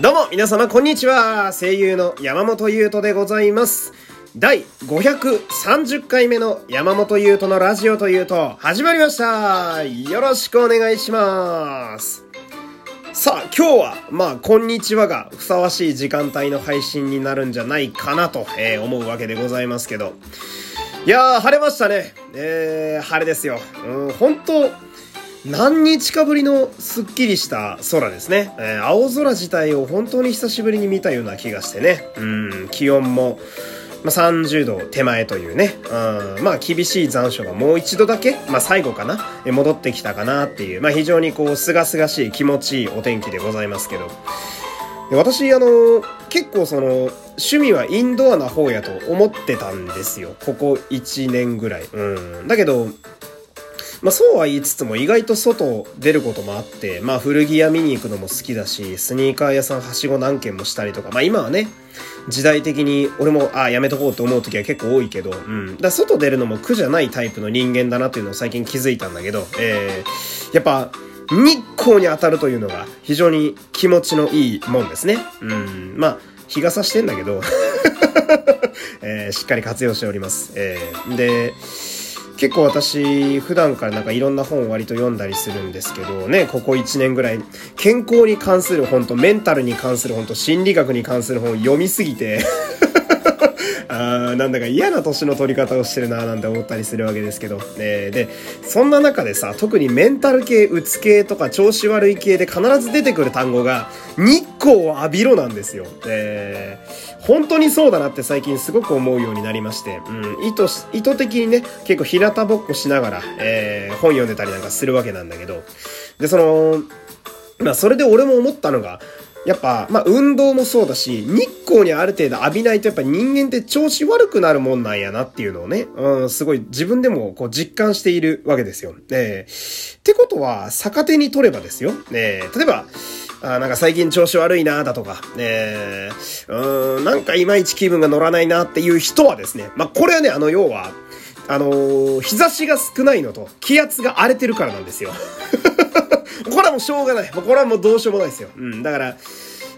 どうも皆様こんにちは。声優の山本優斗でございます。第530回目の山本優斗のラジオというと始まりました。よろしくお願いします。さあ今日はまあこんにちはがふさわしい時間帯の配信になるんじゃないかなと、えー、思うわけでございますけど。いやー晴れましたね。えー、晴れですよ。うん本当何日かぶりのすっきりした空ですね。えー、青空自体を本当に久しぶりに見たような気がしてね。うん、気温も、まあ、30度手前というね。うん、まあ厳しい残暑がもう一度だけ、まあ最後かな、戻ってきたかなっていう、まあ非常にこう、すがすがしい気持ちいいお天気でございますけど。私、あの、結構その、趣味はインドアな方やと思ってたんですよ。ここ1年ぐらい。うん。だけど、まあそうは言いつつも意外と外出ることもあって、まあ古着屋見に行くのも好きだし、スニーカー屋さんはしご何軒もしたりとか、まあ今はね、時代的に俺も、ああ、やめとこうと思う時は結構多いけど、うん。だ外出るのも苦じゃないタイプの人間だなっていうのを最近気づいたんだけど、えー、やっぱ、日光に当たるというのが非常に気持ちのいいもんですね。うん。まあ、日が差してんだけど、えー、しっかり活用しております。えー、で、結構私普段からなんかいろんな本を割と読んだりするんですけどねここ1年ぐらい健康に関する本とメンタルに関する本と心理学に関する本を読みすぎて あーなんだか嫌な年の取り方をしてるなーなんて思ったりするわけですけど、えー、でそんな中でさ特にメンタル系うつ系とか調子悪い系で必ず出てくる単語が日光を浴びろなんですよ、えー、本当にそうだなって最近すごく思うようになりまして、うん、意図意図的にね結構日向ぼっこしながら、えー、本読んでたりなんかするわけなんだけど。でそのまあそれで俺も思ったのがやっぱ、まあ、運動もそうだし、日光にある程度浴びないとやっぱ人間って調子悪くなるもんなんやなっていうのをね、うん、すごい自分でもこう実感しているわけですよ。えー、ってことは、逆手に取ればですよ。えー、例えば、あなんか最近調子悪いなだとか、えー、うん、なんかいまいち気分が乗らないなっていう人はですね、まあ、これはね、あの、要は、あのー、日差しが少ないのと、気圧が荒れてるからなんですよ。これはもうしょうがない。これはもうどうしようもないですよ。うん、だから、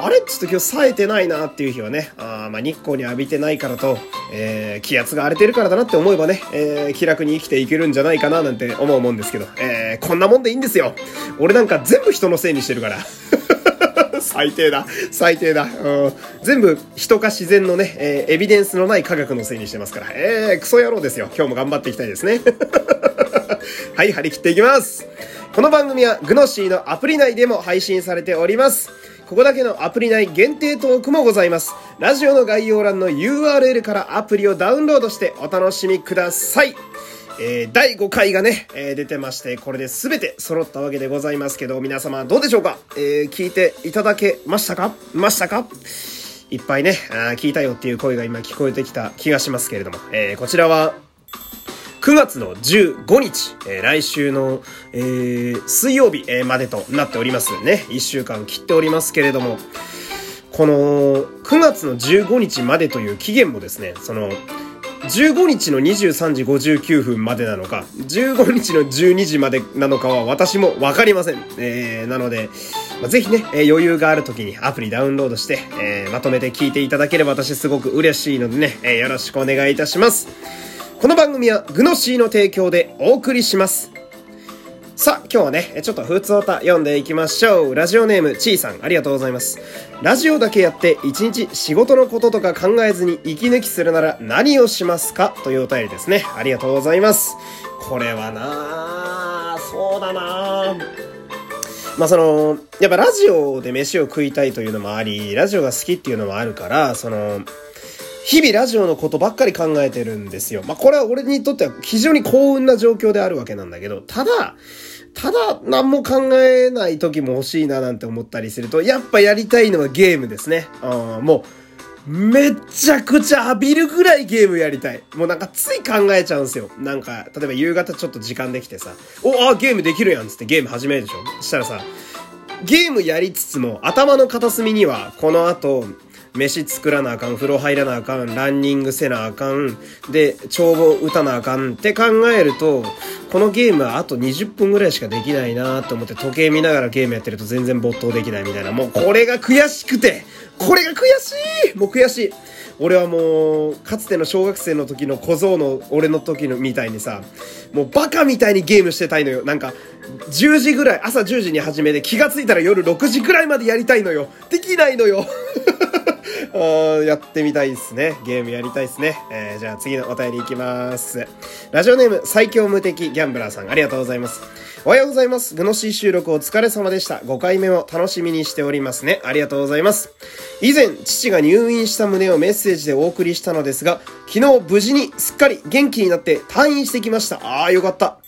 あれちょっと今日冴えてないなっていう日はね、あまあ日光に浴びてないからと、えー、気圧が荒れてるからだなって思えばね、えー、気楽に生きていけるんじゃないかななんて思うもんですけど、えー、こんなもんでいいんですよ。俺なんか全部人のせいにしてるから。最低だ。最低だ。うん、全部人か自然のね、えー、エビデンスのない科学のせいにしてますから。えー、クソ野郎ですよ。今日も頑張っていきたいですね。はい、張り切っていきます。この番組はグノシーのアプリ内でも配信されております。ここだけのアプリ内限定トークもございます。ラジオの概要欄の URL からアプリをダウンロードしてお楽しみください。えー、第5回がね、えー、出てまして、これで全て揃ったわけでございますけど、皆様どうでしょうか？えー、聞いていただけましたか？ましたか？いっぱいねあ、聞いたよっていう声が今聞こえてきた気がしますけれども、えこちらは、9月の15日、えー、来週の、えー、水曜日、えー、までとなっておりますね。1週間切っておりますけれども、この9月の15日までという期限もですね、その、15日の23時59分までなのか、15日の12時までなのかは私もわかりません。えー、なので、まあ、ぜひね、えー、余裕がある時にアプリダウンロードして、えー、まとめて聞いていただければ私すごく嬉しいのでね、えー、よろしくお願いいたします。この番組はグノシーの提供でお送りします。さあ、今日はね、ちょっと普通歌読んでいきましょう。ラジオネーム、ちーさん、ありがとうございます。ラジオだけやって、一日仕事のこととか考えずに息抜きするなら何をしますか？というお便りですね。ありがとうございます。これはなそうだなまあその、やっぱラジオで飯を食いたいというのもあり、ラジオが好きっていうのもあるから、その、日々ラジオのことばっかり考えてるんですよ。まあ、これは俺にとっては非常に幸運な状況であるわけなんだけど、ただ、ただ、何も考えない時も欲しいななんて思ったりすると、やっぱやりたいのはゲームですね。あもう、めっちゃくちゃ浴びるぐらいゲームやりたい。もうなんかつい考えちゃうんすよ。なんか、例えば夕方ちょっと時間できてさ、お、あ、ゲームできるやんつってゲーム始めるでしょしたらさ、ゲームやりつつも頭の片隅には、この後、飯作らなあかん、風呂入らなあかん、ランニングせなあかん、で、帳簿打たなあかんって考えると、このゲームはあと20分ぐらいしかできないなと思って時計見ながらゲームやってると全然没頭できないみたいな、もうこれが悔しくて、これが悔しいもう悔しい俺はもう、かつての小学生の時の小僧の俺の時のみたいにさ、もうバカみたいにゲームしてたいのよ。なんか、10時ぐらい、朝10時に始めて気がついたら夜6時ぐらいまでやりたいのよ。できないのよ。やってみたいですね。ゲームやりたいですね。えー、じゃあ次のお便りいきます。ラジオネーム最強無敵ギャンブラーさんありがとうございます。おはようございます。グノシー収録お疲れ様でした。5回目も楽しみにしておりますね。ありがとうございます。以前、父が入院した旨をメッセージでお送りしたのですが、昨日無事にすっかり元気になって退院してきました。ああ、よかった。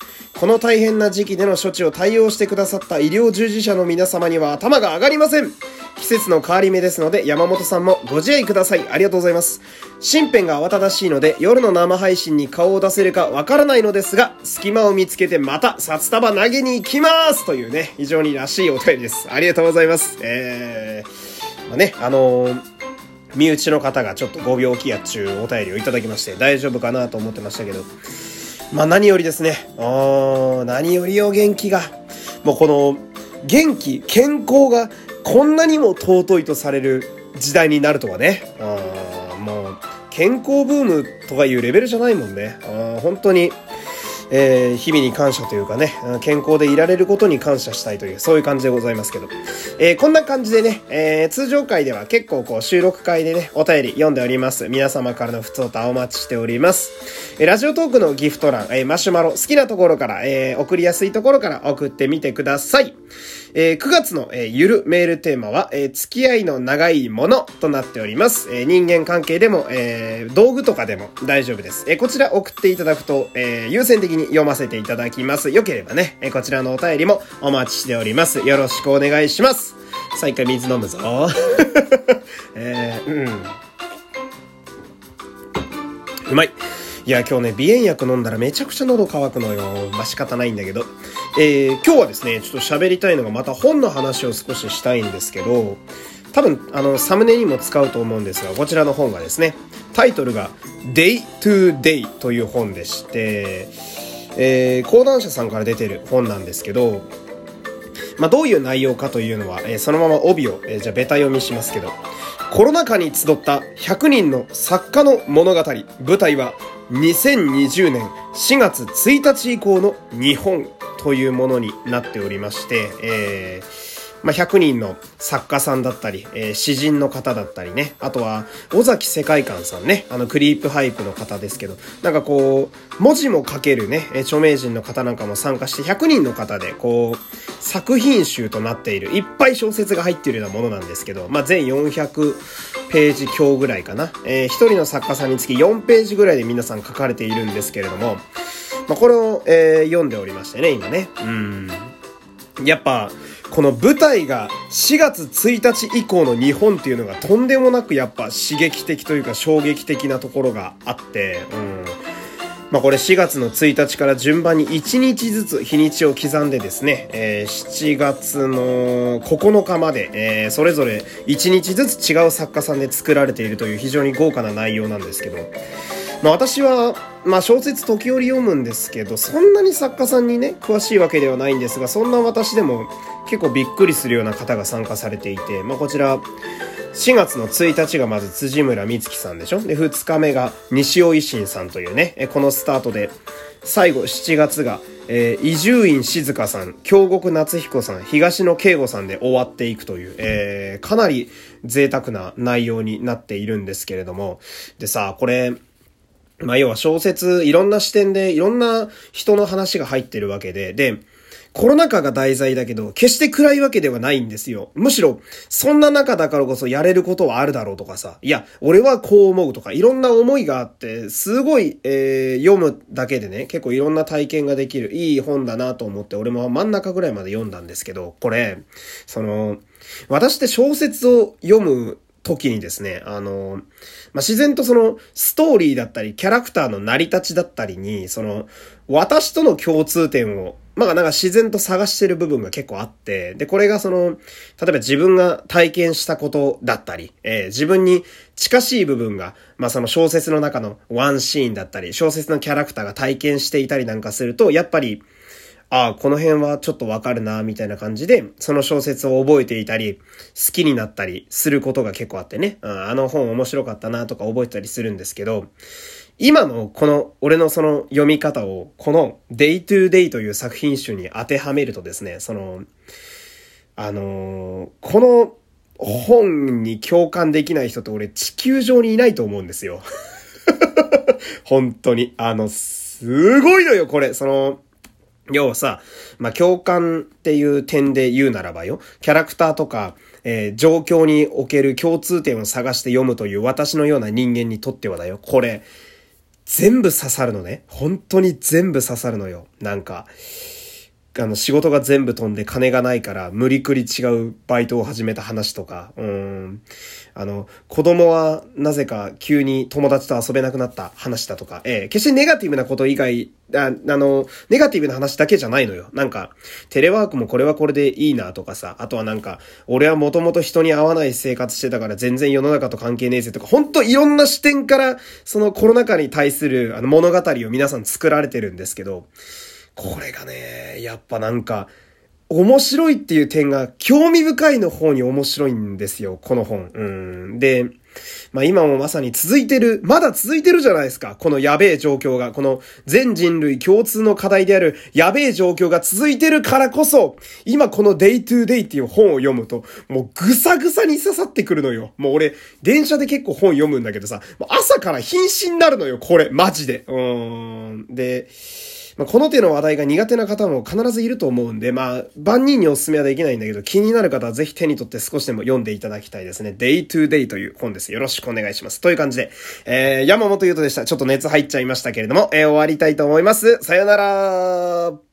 この大変な時期での処置を対応してくださった医療従事者の皆様には頭が上がりません。季節の変わり目ですので、山本さんもご自愛ください。ありがとうございます。身辺が慌ただしいので、夜の生配信に顔を出せるかわからないのですが、隙間を見つけてまた札束投げに行きますというね、非常にらしいお便りです。ありがとうございます。えー、まあね、あのー、身内の方がちょっとご病気やっちゅうお便りをいただきまして、大丈夫かなと思ってましたけど、まあ何よりですね、何よりよ元気が、もうこの、元気、健康がこんなにも尊いとされる時代になるとはね。もう、健康ブームとかいうレベルじゃないもんね。本当に、えー、日々に感謝というかね、健康でいられることに感謝したいという、そういう感じでございますけど。えー、こんな感じでね、えー、通常回では結構こう収録回でね、お便り読んでおります。皆様からの普通とお待ちしております。えラジオトークのギフト欄、えマシュマロ好きなところから、え送りやすいところから送ってみてください。えー、9月の、えー、ゆるメールテーマは、えー、付き合いの長いものとなっております。えー、人間関係でも、えー、道具とかでも大丈夫です。えー、こちら送っていただくと、えー、優先的に読ませていただきます。よければね、こちらのお便りもお待ちしております。よろしくお願いします。さあ一回水飲むぞ。えー、うん。うまい。いや、今日ね、鼻炎薬飲んだらめちゃくちゃ喉乾くのよ。まあ、仕方ないんだけど。えー、今日はですね、ちょっと喋りたいのがまた本の話を少ししたいんですけど、多分、あの、サムネにも使うと思うんですが、こちらの本がですね、タイトルが Day to Day という本でして、えー、講談社さんから出てる本なんですけど、まあ、どういう内容かというのは、えー、そのまま帯を、えー、じゃあベタ読みしますけど、コロナ禍に集った100人の作家の物語、舞台は2020年4月1日以降の日本というものになっておりまして、えーまあ、100人の作家さんだったり、えー、詩人の方だったりね、あとは、尾崎世界観さんね、あの、クリープハイプの方ですけど、なんかこう、文字も書けるね、著名人の方なんかも参加して100人の方で、こう、作品集となっている、いっぱい小説が入っているようなものなんですけど、まあ、全400ページ強ぐらいかな。えー、一人の作家さんにつき4ページぐらいで皆さん書かれているんですけれども、まあ、これを、えー、読んでおりましてね、今ね。うん。やっぱ、この舞台が4月1日以降の日本っていうのがとんでもなくやっぱ刺激的というか衝撃的なところがあって、うん。まあこれ4月の1日から順番に1日ずつ日にちを刻んでですね、えー、7月の9日まで、えー、それぞれ1日ずつ違う作家さんで作られているという非常に豪華な内容なんですけど、まあ私は、まあ小説時折読むんですけど、そんなに作家さんにね、詳しいわけではないんですが、そんな私でも結構びっくりするような方が参加されていて、まあこちら、4月の1日がまず辻村美月さんでしょ？で、2日目が西尾維新さんというね、このスタートで、最後7月が、えー、伊集院静香さん、京極夏彦さん、東野圭吾さんで終わっていくという、えー、かなり贅沢な内容になっているんですけれども、でさ、これ、まあ、要は小説、いろんな視点でいろんな人の話が入ってるわけで、で、コロナ禍が題材だけど、決して暗いわけではないんですよ。むしろ、そんな中だからこそやれることはあるだろうとかさ、いや、俺はこう思うとか、いろんな思いがあって、すごい、えー、読むだけでね、結構いろんな体験ができる、いい本だなと思って、俺も真ん中ぐらいまで読んだんですけど、これ、その、私って小説を読む時にですね、あの、まあ、自然とその、ストーリーだったり、キャラクターの成り立ちだったりに、その、私との共通点を、まあ、なんか自然と探してる部分が結構あって、で、これがその、例えば自分が体験したことだったり、えー、自分に近しい部分が、まあ、その小説の中のワンシーンだったり、小説のキャラクターが体験していたりなんかすると、やっぱり、ああ、この辺はちょっとわかるな、みたいな感じで、その小説を覚えていたり、好きになったりすることが結構あってね、あの本面白かったな、とか覚えてたりするんですけど、今のこの俺のその読み方をこの Day to Day という作品集に当てはめるとですね、その、あのー、この本に共感できない人って俺地球上にいないと思うんですよ。本当に。あの、すごいのよ、これ。その、要はさ、まあ、共感っていう点で言うならばよ、キャラクターとか、えー、状況における共通点を探して読むという私のような人間にとってはだよ、これ、全部刺さるのね。本当に全部刺さるのよ。なんか、あの、仕事が全部飛んで金がないから無理くり違うバイトを始めた話とか、うん。あの、子供はなぜか急に友達と遊べなくなった話だとか、ええ、決してネガティブなこと以外、ああの、ネガティブな話だけじゃないのよ。なんか、テレワークもこれはこれでいいなとかさ、あとはなんか、俺はもともと人に会わない生活してたから全然世の中と関係ねえぜとか、ほんといろんな視点から、そのコロナ禍に対するあの物語を皆さん作られてるんですけど、これがね、やっぱなんか、面白いっていう点が興味深いの方に面白いんですよ、この本。うん。で、まあ今もまさに続いてる、まだ続いてるじゃないですか。このやべえ状況が、この全人類共通の課題であるやべえ状況が続いてるからこそ、今この Day to Day っていう本を読むと、もうぐさぐさに刺さってくるのよ。もう俺、電車で結構本読むんだけどさ、朝から瀕死になるのよ、これ、マジで。うーん。で、まあ、この手の話題が苦手な方も必ずいると思うんで、まあ、万人にお勧めはできないんだけど、気になる方はぜひ手に取って少しでも読んでいただきたいですね。Day to Day という本です。よろしくお願いします。という感じで、えー、山本優斗でした。ちょっと熱入っちゃいましたけれども、えー、終わりたいと思います。さよなら